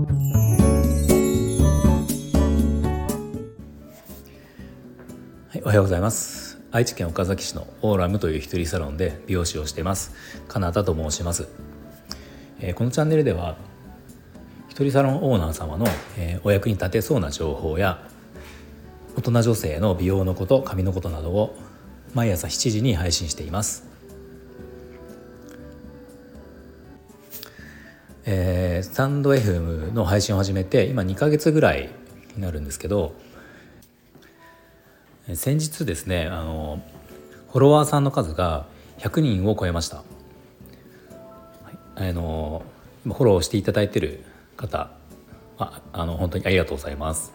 はい、おはようございます。愛知県岡崎市のオーラムという一人サロンで美容師をしています。カナダと申します、えー、このチャンネルでは一人サロンオーナー様の、えー、お役に立てそうな情報や大人女性の美容のこと髪のことなどを毎朝7時に配信しています。えー、スタンド FM の配信を始めて今2ヶ月ぐらいになるんですけど先日ですねあのフォロワーさんの数が100人を超えました、はい、あのフォローしていただいてる方ああの本当にありがとうございます、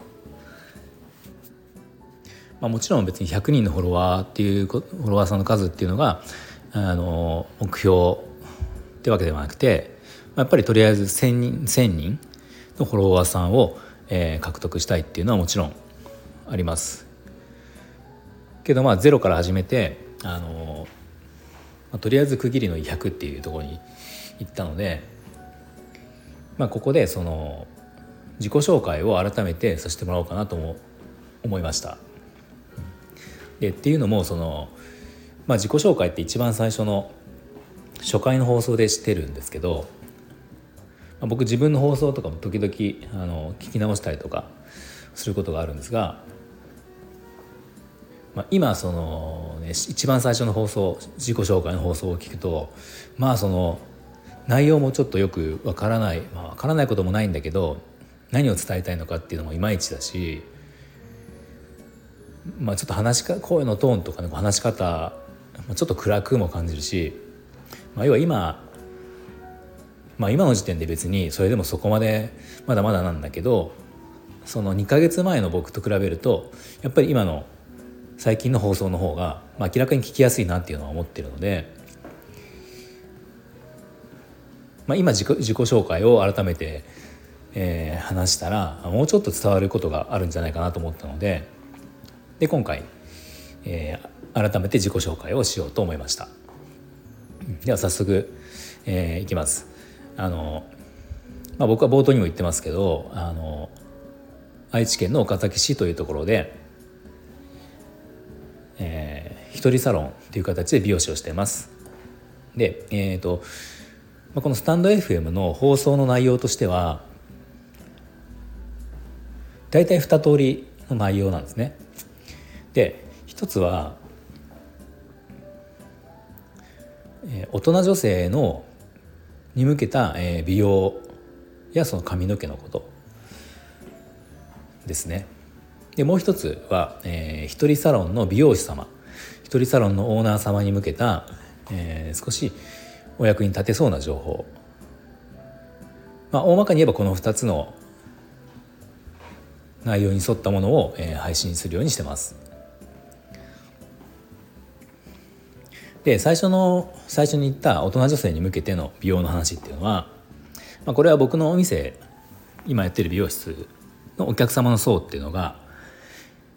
まあ、もちろん別に100人のフォロワーっていうフォロワーさんの数っていうのがあの目標ってわけではなくてやっぱりとりあえず1,000人 ,1000 人のフォロワーさんを、えー、獲得したいっていうのはもちろんあります。けどまあゼロから始めてあの、まあ、とりあえず区切りの100っていうところに行ったので、まあ、ここでその自己紹介を改めてさせてもらおうかなとも思いました。でっていうのもその、まあ、自己紹介って一番最初の初回の放送でしてるんですけどまあ、僕自分の放送とかも時々あの聞き直したりとかすることがあるんですが、まあ、今その、ね、一番最初の放送自己紹介の放送を聞くとまあその内容もちょっとよくわからないまあわからないこともないんだけど何を伝えたいのかっていうのもいまいちだし、まあ、ちょっと話か声のトーンとか、ね、話し方ちょっと暗くも感じるし、まあ、要は今まあ、今の時点で別にそれでもそこまでまだまだなんだけどその2ヶ月前の僕と比べるとやっぱり今の最近の放送の方が、まあ、明らかに聞きやすいなっていうのは思ってるので、まあ、今自己自己紹介を改めて、えー、話したらもうちょっと伝わることがあるんじゃないかなと思ったのでで今回、えー、改めて自己紹介をしようと思いました。では早速、えー、いきます。あの、まあ、僕は冒頭にも言ってますけどあの愛知県の岡崎市というところで、えー、一人サロンという形で美容師をしてます。で、えーとまあ、このスタンド FM の放送の内容としては大体2通りの内容なんですね。で一つは、大人女性のに向けた、え美容やその髪の毛のことですね。でもう一つは、えー、一人サロンの美容師様一人サロンのオーナー様に向けた、えー、少しお役に立てそうな情報まあ大まかに言えばこの2つの内容に沿ったものを、えー、配信するようにしてます。で最初の最初に言った大人女性に向けての美容の話っていうのは、まあ、これは僕のお店今やってる美容室のお客様の層っていうのが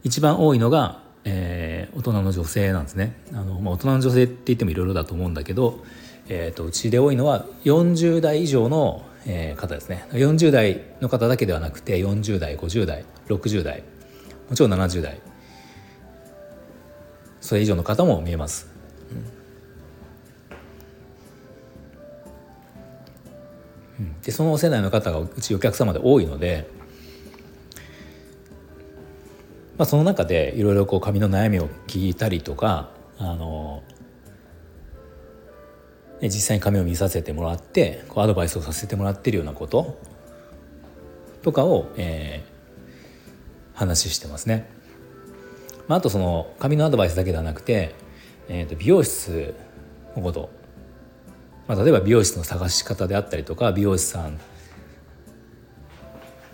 一番多いのが、えー、大人の女性なんですね。あの、まあ、大人の女性って言ってもいろいろだと思うんだけど、えーと、うちで多いのは40代以上の、えー、方ですね。40代の方だけではなくて40代50代60代もちろん70代それ以上の方も見えます。でその世代の方がうちお客様で多いので、まあ、その中でいろいろ髪の悩みを聞いたりとかあの実際に髪を見させてもらってこうアドバイスをさせてもらってるようなこととかを、えー、話してますね。まあ、あとその髪のアドバイスだけではなくて、えー、と美容室のことまあ、例えば美容室の探し方であったりとか美容師さん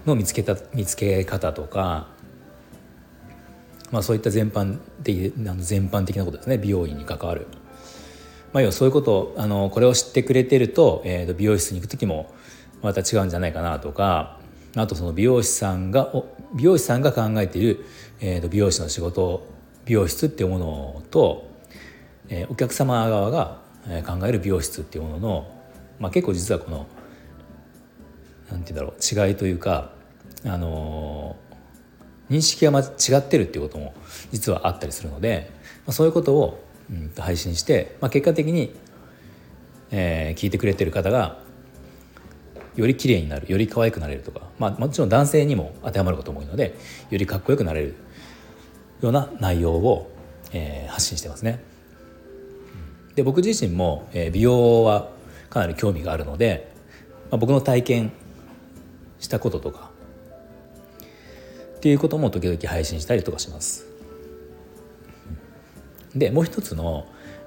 の見つけた見つけ方とか、まあ、そういった全般的あの全般的なことですね美容院に関わる。まあ、要はそういうことあのこれを知ってくれてると,、えー、と美容室に行く時もまた違うんじゃないかなとかあとその美容師さんが美容師さんが考えている、えー、と美容師の仕事美容室っていうものと、えー、お客様側が考える美容室っていうものの、まあ、結構実はこの何て言うんだろう違いというかあの認識がま違ってるっていうことも実はあったりするので、まあ、そういうことを、うん、配信して、まあ、結果的に、えー、聞いてくれてる方がより綺麗になるより可愛くなれるとか、まあ、もちろん男性にも当てはまることも多いのでよりかっこよくなれるような内容を、えー、発信してますね。で僕自身も、美容はかなり興味があるので、まあ、僕の体験したこととかっていうことも時々配信したりとかします。でもう一つの、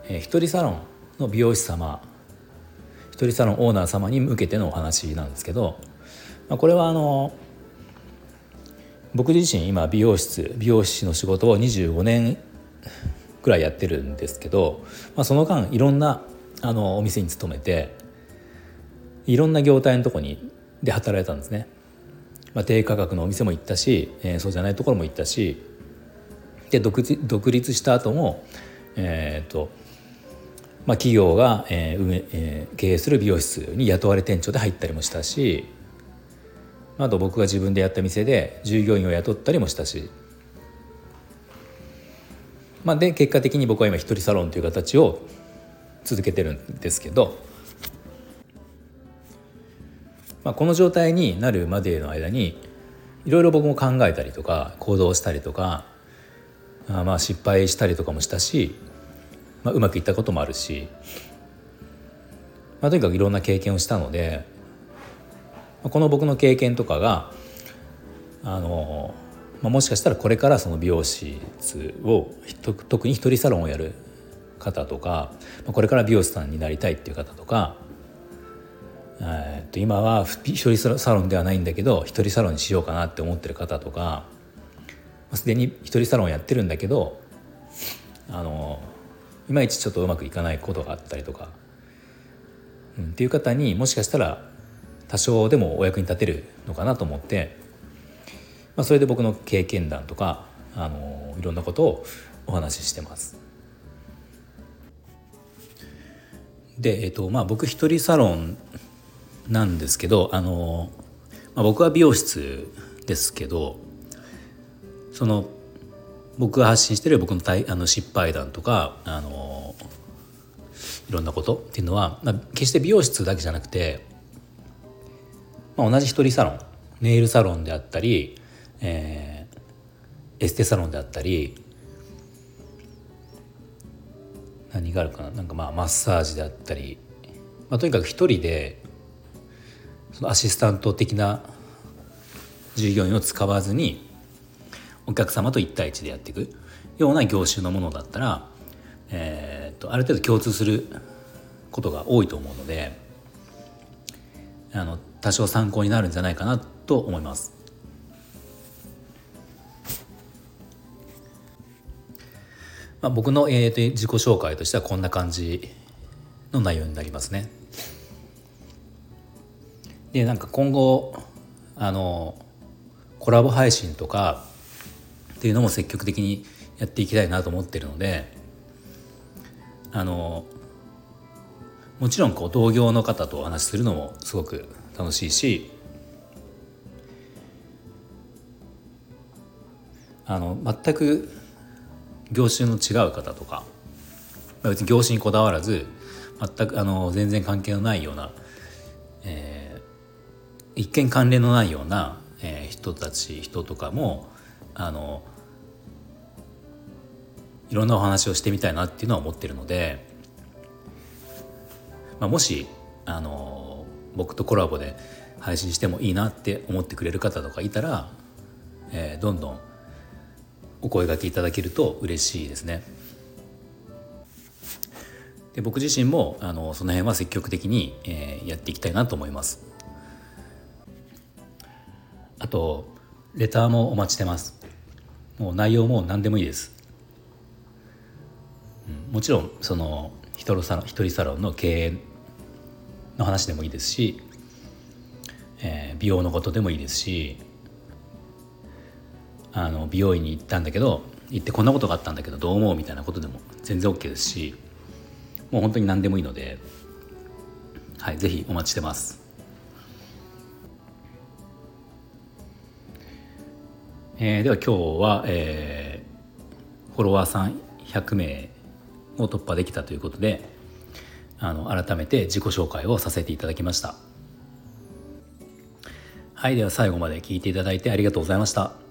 えー、一人サロンの美容師様一人サロンオーナー様に向けてのお話なんですけど、まあ、これはあの僕自身今美容室美容師の仕事を25年くらいやってるんですけど、まあ、その間いろんなあのお店に勤めていろんな業態のとこにで働いたんですね。まあ、低価格のお店も行ったし、えー、そうじゃないところも行ったしで独立した後もえー、とまあ、企業が、えーえー、経営する美容室に雇われ店長で入ったりもしたしあと僕が自分でやった店で従業員を雇ったりもしたし、まあ、で結果的に僕は今一人サロンという形を続けてるんですけど、まあ、この状態になるまでの間にいろいろ僕も考えたりとか行動したりとかあまあ失敗したりとかもしたしまあ、うまくいったこともあるし、まあ、とにかくいろんな経験をしたのでこの僕の経験とかがあの、まあ、もしかしたらこれからその美容室を特に一人サロンをやる方とかこれから美容師さんになりたいっていう方とか、えー、と今は一人サロンではないんだけど一人サロンにしようかなって思ってる方とかすでに一人サロンやってるんだけどあのいまいちちょっとうまくいかないことがあったりとか、うん、っていう方にもしかしたら多少でもお役に立てるのかなと思って、まあ、それで僕の経験談とかあのいろんなことをお話ししてます。で、えっとまあ、僕一人サロンなんですけどあの、まあ、僕は美容室ですけどその僕が発信してる僕のあの失敗談とかあのいろんなことっていうのは、まあ、決して美容室だけじゃなくて、まあ、同じ一人サロンネイルサロンであったり、えー、エステサロンであったり何があるかな？なんかまあマッサージであったり、まあ、とにかく一人でそのアシスタント的な従業員を使わずにお客様と1対1でやっていくような業種のものだったら、えーと、ある程度共通することが多いと思うのであの多少参考になるんじゃないかなと思います。まあ、僕の、えー、と自己紹介としてはこんな感じの内容になりますね。でなんか今後あのコラボ配信とかっていうのも積極的にやっていきたいなと思ってるのであのもちろんこう同業の方とお話しするのもすごく楽しいしあの全く業種の違う方とか別に業種にこだわらず全くあの全然関係のないような、えー、一見関連のないような、えー、人たち人とかもあのいろんなお話をしてみたいなっていうのは思ってるので、まあ、もしあの僕とコラボで配信してもいいなって思ってくれる方とかいたら、えー、どんどんお声がけいただけると嬉しいですね。で僕自身もあのその辺は積極的に、えー、やっていきたいなと思います。あとレターもお待ちしてます。もう内容も何でもいいです。うん、もちろんその一人サロン一人サロンの経営の話でもいいですし、えー、美容のことでもいいですしあの美容院に行ったんだけど行ってこんなことがあったんだけどどう思うみたいなことでも全然 OK ですしもう本当に何でもいいので、はい、ぜひお待ちしてます。えー、では今日は、えー、フォロワーさん100名を突破できたということであの改めて自己紹介をさせていただきましたはいでは最後まで聞いていただいてありがとうございました。